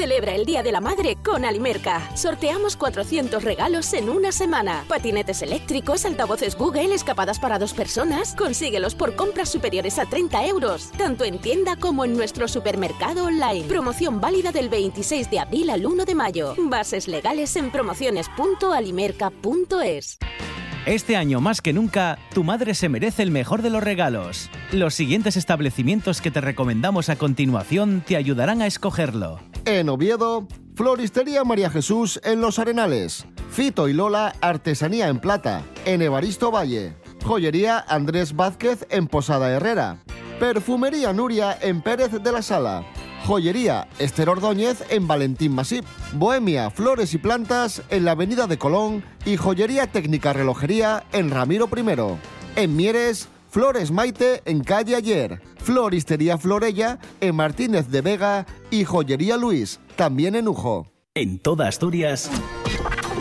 Celebra el Día de la Madre con Alimerca. Sorteamos 400 regalos en una semana. Patinetes eléctricos, altavoces Google, escapadas para dos personas. Consíguelos por compras superiores a 30 euros, tanto en tienda como en nuestro supermercado online. Promoción válida del 26 de abril al 1 de mayo. Bases legales en promociones.alimerca.es. Este año más que nunca, tu madre se merece el mejor de los regalos. Los siguientes establecimientos que te recomendamos a continuación te ayudarán a escogerlo. En Oviedo, Floristería María Jesús en Los Arenales. Fito y Lola, Artesanía en Plata, en Evaristo Valle. Joyería Andrés Vázquez en Posada Herrera. Perfumería Nuria en Pérez de la Sala. Joyería Esther Ordóñez en Valentín Masip. Bohemia, Flores y Plantas en la Avenida de Colón. Y Joyería Técnica Relojería en Ramiro I. En Mieres, Flores Maite en Calle Ayer. Floristería Florella en Martínez de Vega. Y Joyería Luis, también en Ujo. En toda Asturias,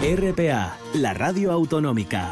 RPA, la radio autonómica.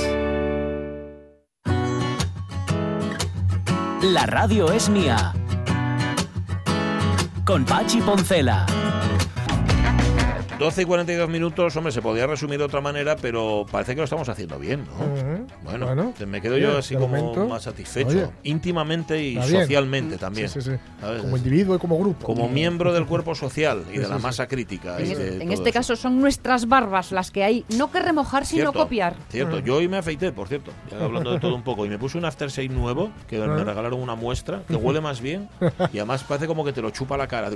La radio es mía. Con Pachi Poncela. 12 y 42 minutos, hombre, se podía resumir de otra manera, pero parece que lo estamos haciendo bien, ¿no? Bueno, Bueno, me quedo oye, yo así como momento, más satisfecho, oye, íntimamente y está bien. socialmente también. Sí, sí, sí. ¿sabes? Como individuo y como grupo. Como miembro del cuerpo social y Sí, de sí, la sí. masa crítica. En, y de en este eso. caso son nuestras barbas las que hay, no que remojar, sino Cierto, copiar. Cierto, Mm. yo hoy me afeité, por cierto, ya hablando de todo un poco, y me puse un aftershave nuevo, que me Ah. regalaron una muestra, que huele más bien, y además parece como que te lo chupa la cara.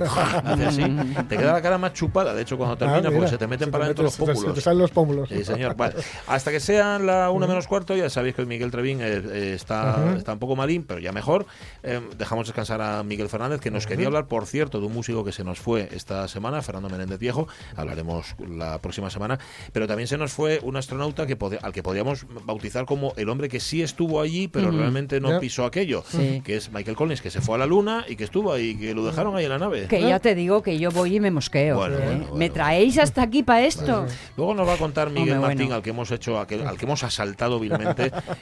Hace así. Te queda la cara más chupada, de hecho, cuando Ah, termina, mira, porque se te meten se para adentro los mete- se- pómulos. te salen los pómulos. Sí, señor. Vale. Hasta que sea la una menos cuarto, ya sabéis que Miguel Trevín eh, eh, está, está un poco malín, pero ya mejor. Eh, dejamos descansar a Miguel Fernández, que nos quería hablar, por cierto, de un músico que se nos fue esta semana, Fernando Menéndez Viejo. Hablaremos la próxima semana. Pero también se nos fue un astronauta que al que podríamos bautizar como el hombre que sí estuvo allí, pero realmente no pisó aquello. Sí. Que es Michael Collins, que se fue a la luna y que estuvo ahí, que lo dejaron ahí en la nave. Que ya te digo que yo voy y me mosqueo. Bueno, ¿eh? bueno, bueno, ¿Me bueno. traéis hasta aquí para esto? Luego nos va a contar Miguel Hombre, Martín, bueno. al que hemos hecho, al que, al que hemos asaltado vilmente,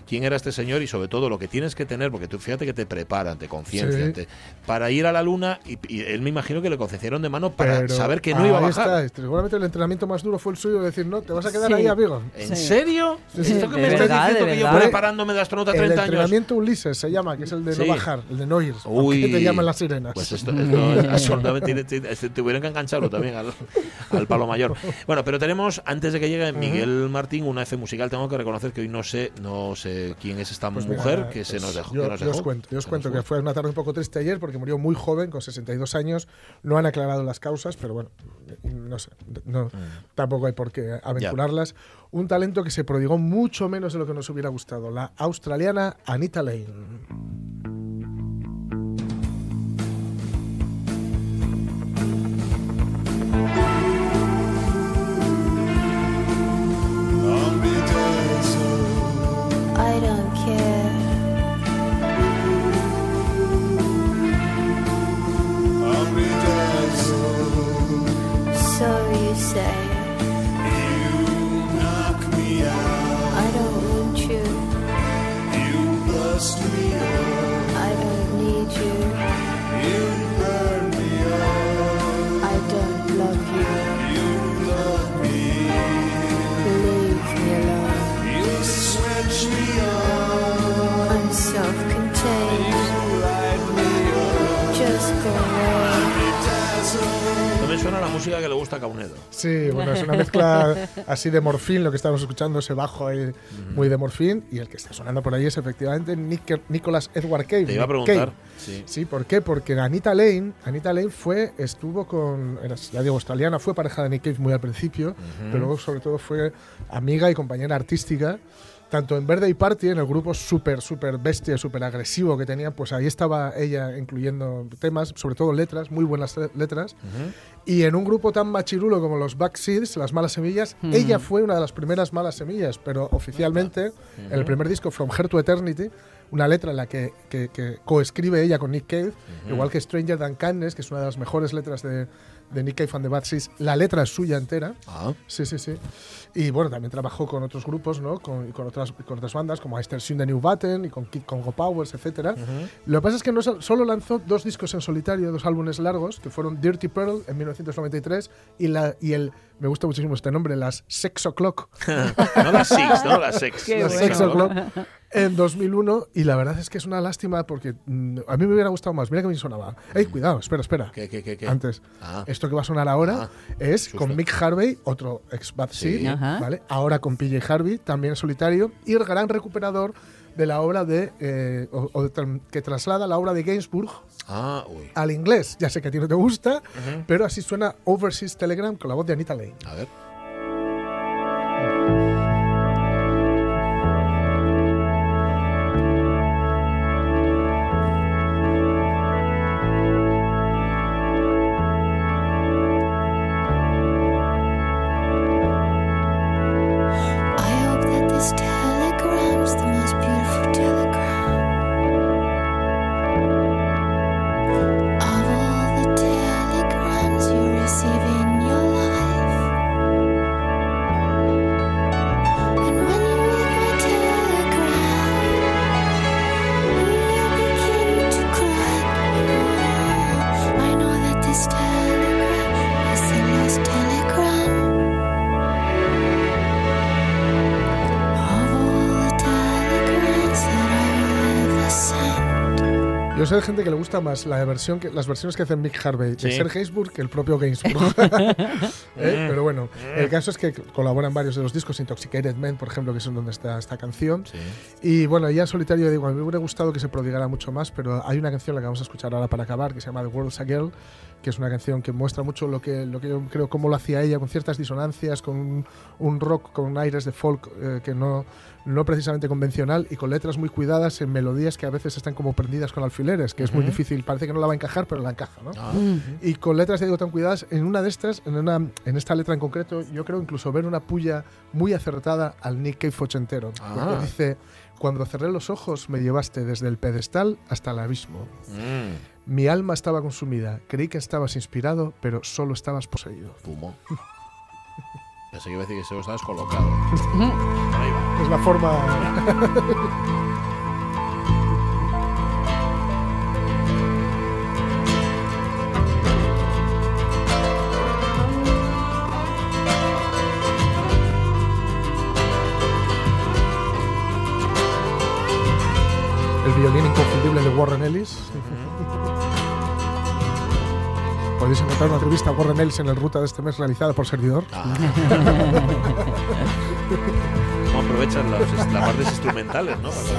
quién era este señor y sobre todo lo que tienes que tener, porque tú fíjate que te preparan, te conciencian, Sí. te- para ir a la luna y, y él me imagino que le concienciaron de mano para Pero saber que no iba a ahí bajar. está, seguramente el entrenamiento más duro fue el suyo de decir, no, te vas a quedar Sí. ahí, amigo. ¿En Sí. serio? Sí, sí. Esto que De me estás verdad, diciendo de que yo preparándome de astronauta El 30 años. entrenamiento Ulises se llama, que es el de Sí. no bajar, el de no ir. Uy. que te llaman las sirenas. Pues esto, esto absolutamente tiene- tiene- este, tuvieron que engancharlo también al, al palo mayor. Bueno, pero tenemos, antes de que llegue Miguel Martín, una F musical. Tengo que reconocer que hoy no sé, no sé quién es esta Pues mira, mujer que se pues nos dejó. Yo, que nos yo os dejó. cuento, yo os Se cuento que fue una tarde un poco triste ayer porque murió muy joven, con 62 años. No han aclarado las causas, pero bueno, no sé, no, Mm. tampoco hay por qué aventurarlas. Un talento que se prodigó mucho menos de lo que nos hubiera gustado, la australiana Anita Lane. you say. You knock me out. I don't want you. You bust me up. I don't need you. You suena la música que le gusta a Caunedo. Sí, bueno, es una mezcla así de morfín, lo que estamos escuchando, ese bajo ahí muy de morfín, y el que está sonando por ahí es efectivamente Nick- Nicholas Edward Cave. Te iba a preguntar. Sí. Sí, ¿por qué? Porque Anita Lane, Anita Lane fue, estuvo con, era, ya digo, australiana, fue pareja de Nick Cave muy al principio, pero luego sobre todo fue amiga y compañera artística, tanto en Verde y Party, en el grupo súper, súper bestia, súper agresivo que tenían, pues ahí estaba ella incluyendo temas, sobre todo letras, muy buenas le- letras. Y en un grupo tan machirulo como los Backseeds, las Malas Semillas, Mm. ella fue una de las primeras Malas Semillas, pero oficialmente, en el primer disco, From Her to Eternity, una letra en la que, que- que coescribe ella con Nick Cave, igual que Stranger Than Kindness, que es una de las mejores letras de, de Nick Cave and the Bad Seeds, la letra es suya entera. Ah, Sí, sí, sí. Y bueno, también trabajó con otros grupos, ¿no? Con, y con, otras, con otras bandas, como Esther Soon the New Button y con Kid Congo Powers, etcétera. Lo que pasa es que no so- solo lanzó dos discos en solitario, dos álbumes largos, que fueron Dirty Pearl en 1993 y, la, y el, me gusta muchísimo este nombre, las Sex O'Clock, no las Six, no las Sex. Las bueno. Sex O'Clock, en 2001. Y la verdad es que es una lástima porque mm, a mí me hubiera gustado más. Mira que bien sonaba. ¡Ey, cuidado! Espera, espera. ¿Qué, qué, qué, qué? Antes. Ah. Esto que va a sonar ahora Ah, es susto. con Mick Harvey, otro ex Bad Sí. Seed, Ajá. ¿vale? Ahora con PJ Harvey, también en solitario, y el gran recuperador de la obra de, eh, o- o de tra- que traslada la obra de Gainsbourg Ah, uy. al inglés. Ya sé que a ti no te gusta, pero así suena Overseas Telegram con la voz de Anita Lane. A ver. De gente que le gusta más la versión que, las versiones que hace Mick Harvey de Sí. Ser Gainsbourg que el propio Gainsbourg. ¿Eh? Pero bueno, el caso es que colaboran varios de los discos, Intoxicated Men, por ejemplo, que es en donde está esta canción. Sí. Y bueno, ya en solitario digo, a mí me hubiera gustado que se prodigara mucho más, pero hay una canción la que vamos a escuchar ahora para acabar que se llama The World's a Girl, que es una canción que muestra mucho lo que, lo que yo creo cómo lo hacía ella, con ciertas disonancias, con un, un rock con aires de folk eh, que no, no precisamente convencional y con letras muy cuidadas en melodías que a veces están como prendidas con alfileres, que es muy difícil, parece que no la va a encajar, pero la encaja, ¿no? Ah, Y con letras, digo, tan cuidadas, en una de estas, en, una, en esta letra en concreto, yo creo incluso ver una puya muy acertada al Nick Cave ochentero. Ah. Dice, cuando cerré los ojos me llevaste desde el pedestal hasta el abismo. mm, Mi alma estaba consumida, creí que estabas inspirado, pero solo estabas poseído. fumo. Pensé que iba a decir que se lo estabas colocado. Es la forma... El violín inconfundible de Warren Ellis. Podéis encontrar una entrevista a Warren Ellis en el ruta de este mes realizada por servidor. Ah. ¿Cómo aprovechan las, las partes instrumentales, no? Para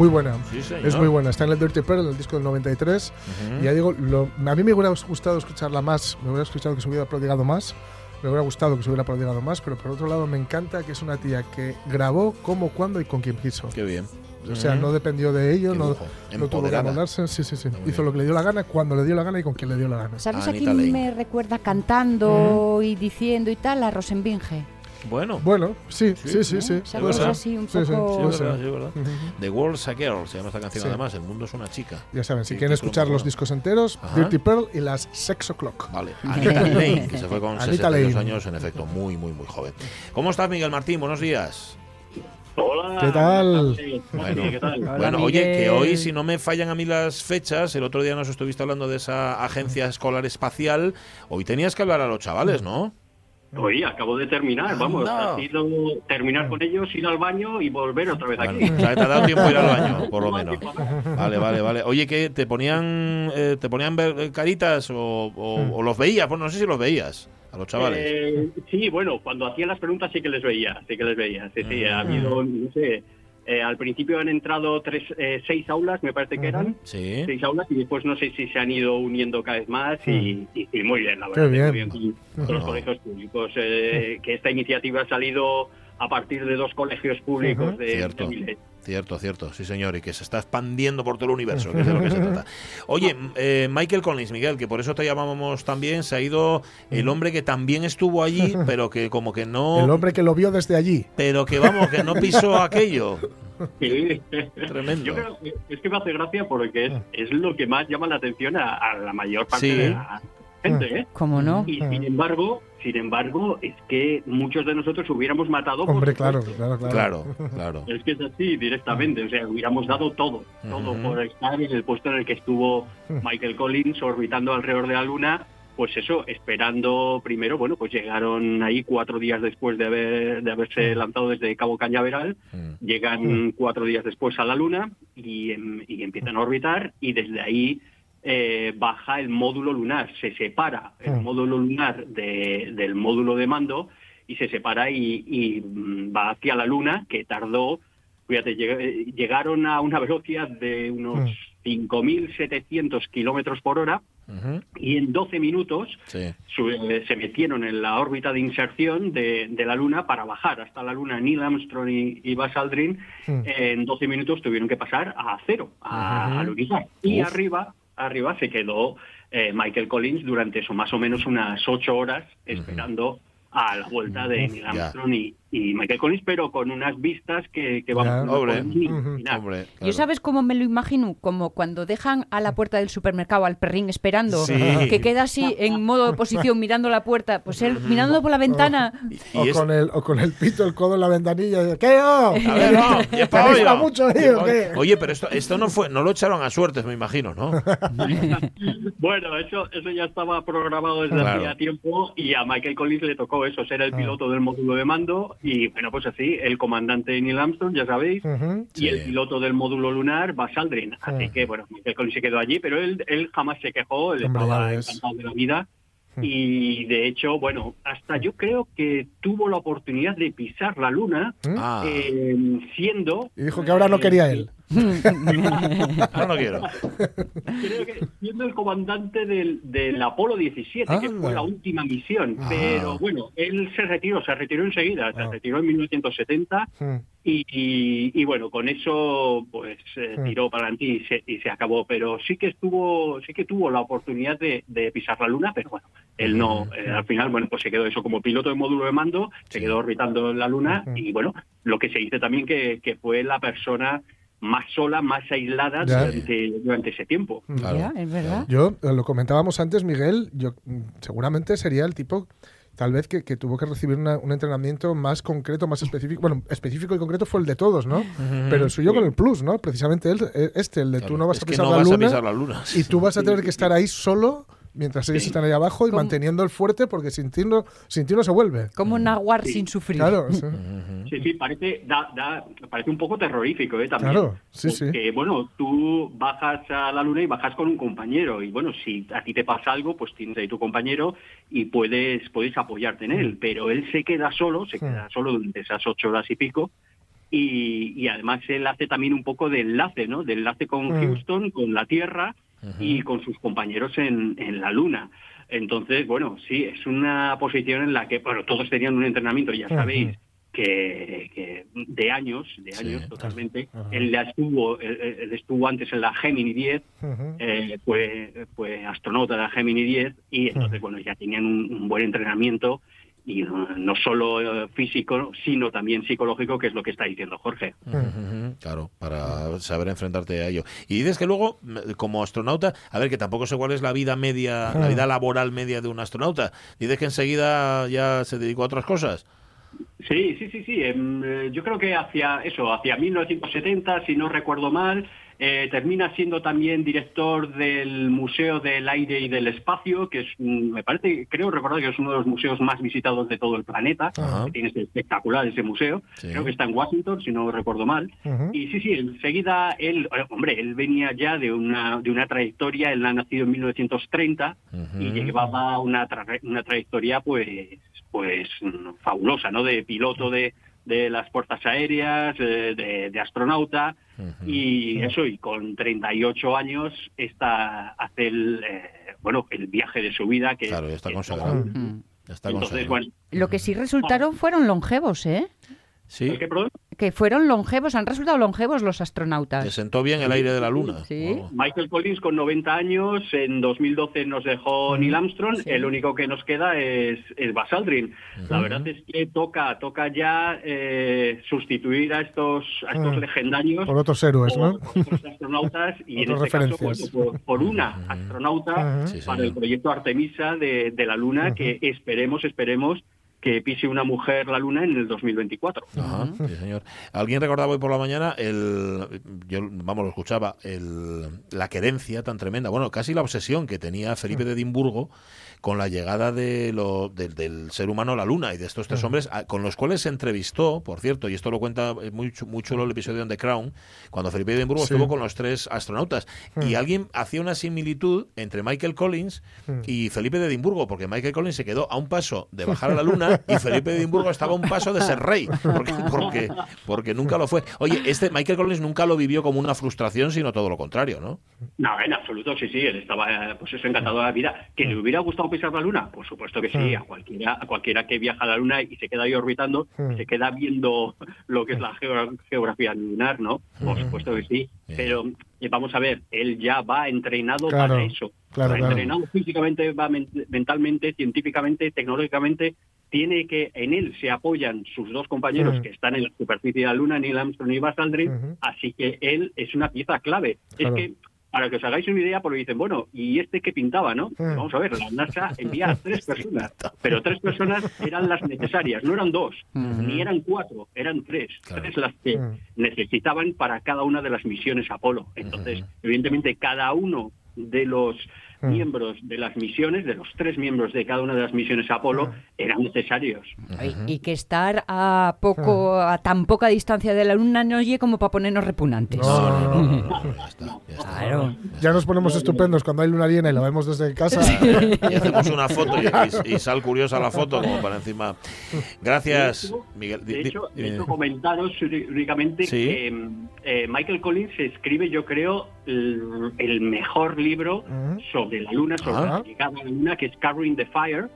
Muy buena. Sí, señor. Es muy buena. Está en el Dirty Pearl, en el disco del 93. Y ya digo, lo- a mí me hubiera gustado escucharla más. Me hubiera escuchado que se hubiera prodigado más. Me hubiera gustado que se hubiera prodigado más. Pero por otro lado, me encanta que es una tía que grabó cómo, cuándo y con quien quiso. Qué bien. O sea, no dependió de ello, no, no tuvo que. Sí, sí, sí. Muy Hizo bien. lo que le dio la gana, cuando le dio la gana y con quien le dio la gana. ¿Sabes a quién me recuerda cantando y diciendo y tal? A Rosenbinge. Bueno. Bueno, sí, sí, sí, sí. Un Sí, poco- verdad. The World's a Girl se llama esta canción Sí. además. El mundo es una chica. Ya saben, si quieren escuchar los discos enteros, Ajá. Dirty Pearl y las Sex O'Clock. Vale. Anita Lane, que se fue con Anita 62 Lane. años, en efecto, muy, muy, muy joven. ¿Cómo estás, Miguel Martín? Buenos días. Hola. ¿Qué tal? Bueno, ¿qué tal? Hola, bueno, oye, que hoy, si no me fallan a mí las fechas, el otro día nos estuviste hablando de esa agencia escolar espacial, hoy tenías que hablar a los chavales, ¿no? Oye, acabo de terminar, vamos, ha sido terminar con ellos, ir al baño y volver otra vez aquí. Bueno, o sea, te ha dado tiempo ir al baño, por lo menos. Vale, vale, vale. Oye, que te ponían eh, te ponían ver eh, caritas o, o- o los veías, pues no sé si los veías a los chavales. Eh, sí, bueno, cuando hacían las preguntas sí que les veía, sí que les veía. Sí, sí, ha habido, no sé, eh, al principio han entrado tres, eh, seis aulas, me parece que eran, Sí. seis aulas, y después no sé si se han ido uniendo cada vez más y, y- y muy bien, la Qué verdad. bien. muy bien con, con los colegios públicos, eh, que esta iniciativa ha salido a partir de dos colegios públicos Ujú. de, Cierto. de Milet. Cierto, cierto, sí señor, y que se está expandiendo por todo el universo, que es de lo que se trata. Oye, eh, Michael Collins, Miguel, que por eso te llamábamos también, se ha ido el hombre que también estuvo allí, pero que como que no... El hombre que lo vio desde allí. Pero que vamos, que no pisó aquello. Sí. Tremendo. Yo creo es que me hace gracia porque es, es lo que más llama la atención a, a la mayor parte Sí. de la gente, ¿eh? ¿Cómo no? Y sin embargo, sin embargo, es que muchos de nosotros hubiéramos matado por Hombre, supuesto. claro, claro, claro. Claro, claro. Es que es así directamente, o sea, hubiéramos dado todo, todo por estar en el puesto en el que estuvo Michael Collins orbitando alrededor de la Luna, pues eso, esperando primero, bueno, pues llegaron ahí cuatro días después de haber de haberse lanzado desde Cabo Cañaveral, llegan cuatro días después a la Luna y, em- y empiezan a orbitar y desde ahí eh, baja el módulo lunar, se separa el Mm. módulo lunar de- del módulo de mando y se separa y, y, mm, va hacia la Luna, que tardó, fíjate, lleg- eh, llegaron a una velocidad de unos 5.700 kilómetros por hora y en 12 minutos Sí. su- eh, se metieron en la órbita de inserción de, de la Luna para bajar hasta la Luna. Neil Armstrong y, y Buzz Aldrin Mm. en 12 minutos tuvieron que pasar a cero, a, Ujú. al alunizar. Y Uf. arriba, arriba se quedó eh, Michael Collins durante eso, más o menos unas ocho horas esperando a la vuelta de Neil. Armstrong y, y Michael Collins, pero con unas vistas que, que vamos Ujú. imaginar. Hombre, ¿Yo claro. sabes cómo me lo imagino? Como cuando dejan a la puerta del supermercado al perrín esperando, Sí. que queda así en modo de posición mirando la puerta, pues él mirando por la ventana. Y- O, con el, o con el pito, el codo en la ventanilla. ¿Qué yo? A ver, no, y es pa' ¿Te hoyo. gusta mucho qué? Oye, pero esto, esto no fue, no lo echaron a suertes, me imagino, ¿no? Bueno, eso, eso ya estaba programado desde Claro. hacía tiempo y a Michael Collins le tocó eso, ser el Ah. piloto del módulo de mando y bueno, pues así, el comandante Neil Armstrong, ya sabéis, y el piloto del módulo lunar, Buzz Aldrin. Así que bueno, Michael Collins se quedó allí, pero él, él jamás se quejó, él Hombre, estaba encantado de la vida. Y de hecho, bueno, hasta yo creo que tuvo la oportunidad de pisar la luna, Ah, eh, siendo... Y dijo que ahora no quería él. ahora no quiero. Creo que siendo el comandante del, del Apolo 17, que fue la última misión. Ah. Pero bueno, él se retiró, se retiró enseguida, se Ah. retiró en 1970 Mm. y, y- y bueno, con eso pues eh, tiró para adelante y se, y se acabó. Pero sí que estuvo, sí que tuvo la oportunidad de, de pisar la luna, pero bueno, él no. eh, al final, bueno, pues se quedó eso como piloto de módulo de mando, se quedó orbitando en la luna y bueno, lo que se dice también que, que fue la persona más sola, más aislada durante, durante ese tiempo. Claro, Ya, es verdad. Yo, eh, lo comentábamos antes, Miguel, yo mm, seguramente sería el tipo, tal vez, que, que tuvo que recibir una- un entrenamiento más concreto, más específico. Bueno, específico y concreto fue el de todos, ¿no? Pero el suyo con el plus, ¿no? Precisamente él, eh, este, el de Claro. tú no vas a pisar no la vas a luna. pisar la luna. Y tú vas a tener que estar ahí solo mientras ellos están ahí abajo y ¿Cómo? manteniendo el fuerte porque sin ti no, sin ti no se vuelve. Como naguar sin sufrir. Claro, sí. Sí, sí, parece, da, da- parece un poco terrorífico, ¿eh? También. Claro, sí, sí. Porque, bueno, tú bajas a la luna y bajas con un compañero. Y bueno, si a ti te pasa algo, pues tienes ahí tu compañero y puedes, puedes apoyarte en Mm. él. Pero él se queda solo, se queda solo durante esas ocho horas y pico. Y, y además él hace también un poco de enlace, ¿no? De enlace con Mm. Houston, con la Tierra y con sus compañeros en, en la Luna. Entonces, bueno, sí, es una posición en la que, bueno, todos tenían un entrenamiento, ya sabéis, que, que de años, de Sí, años totalmente. Ajá. Él ya estuvo, él, él estuvo antes en la Gemini 10, Ujú. eh, fue, fue astronauta de la Gemini 10 y entonces, bueno, ya tenían un, un buen entrenamiento y no, no solo eh, físico, sino también psicológico, que es lo que está diciendo Jorge. Claro, para saber enfrentarte a ello. Y dices que luego, como astronauta, a ver, que tampoco sé cuál es la vida media, la vida laboral media de un astronauta. Dices que enseguida ya se dedicó a otras cosas. Sí, sí, sí, sí. em, eh, yo creo que hacia eso, hacia 1970, si no recuerdo mal, eh, termina siendo también director del Museo del Aire y del Espacio, que es, me parece, creo recordar que es uno de los museos más visitados de todo el planeta. Ajá. que Tiene ese espectacular ese museo. Sí. Creo que está en Washington, si no recuerdo mal. Y sí, sí, enseguida él, eh, hombre, él venía ya de una, de una trayectoria, él ha nacido en 1930 y Ujú. llevaba una, tra- una trayectoria pues, pues fabulosa, ¿no? De piloto de, de las fuerzas aéreas, eh, de, de astronauta y eso, y con 38 años está, hace el, eh, bueno, el viaje de su vida que Claro, ya está consagrado. Ya está Entonces, consagrado. bueno, Lo que sí resultaron fueron longevos, ¿eh? Sí, ¿qué? Que fueron longevos, han resultado longevos los astronautas. sentó bien el aire de la luna. Sí. Oh. Michael Collins con 90 años, en 2012 nos dejó Neil Armstrong, Sí. el único que nos queda es, es Buzz Aldrin. La verdad es que toca, toca ya eh, sustituir a estos, a estos Mm. legendarios Por otros héroes, ¿no? por otros astronautas y en este caso por, por una astronauta para el proyecto Artemisa de, de la Luna que esperemos, esperemos que pise una mujer la Luna en el 2024. Ajá, sí, señor. Alguien recordaba hoy por la mañana el, yo vamos lo escuchaba, el, la querencia tan tremenda, bueno, casi la obsesión que tenía Felipe de Edimburgo con la llegada de lo, del- del ser humano a la luna y de estos tres hombres a- con los cuales se entrevistó, por cierto, y esto lo cuenta eh, muy, chu- muy chulo el episodio de The Crown, cuando Felipe de Edimburgo Sí. estuvo con los tres astronautas y alguien hacía una similitud entre Michael Collins y Felipe de Edimburgo, porque Michael Collins se quedó a un paso de bajar a la luna y Felipe de Edimburgo estaba a un paso de ser rey, porque, porque, porque nunca lo fue. Oye, este Michael Collins nunca lo vivió como una frustración, sino todo lo contrario, ¿no? No, en absoluto, sí, sí, él estaba eh, pues eso encantado de la vida. ¿Que le hubiera gustado pisar la luna? Por supuesto que sí, a cualquiera, a cualquiera que viaja a la luna y se queda ahí orbitando, Mm. se queda viendo lo que es la geo- geografía lunar, ¿no? Por supuesto que sí. Pero eh, vamos a ver, él ya va entrenado Claro, para eso. claro, va claro. entrenado físicamente, va men- mentalmente, científicamente, tecnológicamente. Tiene que, en él se apoyan sus dos compañeros que están en la superficie de la Luna, Neil Armstrong y Buzz Aldrin, así que él es una pieza clave. Claro. Es que para que os hagáis una idea, porque dicen, bueno, ¿y este qué pintaba, no? Mm. Vamos a ver, la NASA envía a tres personas, pero tres personas eran las necesarias, no eran dos, ni eran cuatro, eran tres, Claro. tres las que Mm. necesitaban para cada una de las misiones Apolo. Entonces, evidentemente, cada uno de los. Miembros de las misiones, de los tres miembros de cada una de las misiones Apolo, Mm. eran necesarios. Y, y que estar a poco, a tan poca distancia de la luna no oye como para ponernos repugnantes. No, no, no, ya está, ya está. Claro. Ya nos ponemos estupendos cuando hay luna llena y la vemos desde casa. Y hacemos una foto y, y- y sal curiosa la foto como para encima. Gracias, De hecho, Miguel. De hecho, de hecho, comentaros únicamente Sí. que mm, eh, Michael Collins escribe, yo creo, el, el mejor libro sobre la Luna, sobre Ah. la llegada a la Luna, que es Carrying the Fire.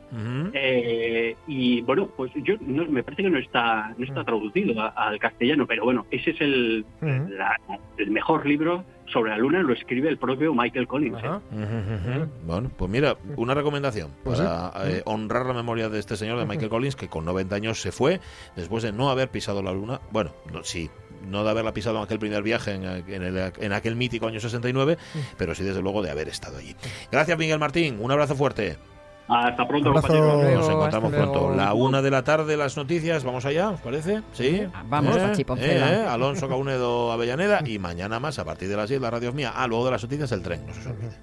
Eh, y bueno, pues yo no, me parece que no está no está traducido a- al castellano, pero bueno, ese es el, Ujú. la- el mejor libro sobre la Luna, lo escribe el propio Michael Collins. ¿eh? Bueno, pues mira, una recomendación Pues para eh, honrar la memoria de este señor, de Michael Collins, que con 90 años se fue después de no haber pisado la luna. Bueno, no, sí, no de haberla pisado en aquel primer viaje en, en el- en aquel mítico año 69, pero sí desde luego de haber estado allí. Gracias, Miguel Martín. Un abrazo fuerte. Hasta pronto, Abrazo. compañeros. Nos encontramos pronto. La una de la tarde, las noticias. ¿Vamos allá? ¿Os parece? ¿Sí? Vamos, ¿Eh? ¿Eh? Alonso Caunedo Avellaneda. Y mañana más, a partir de las 10, la radio es mía. Ah, luego de las noticias, el tren. No se.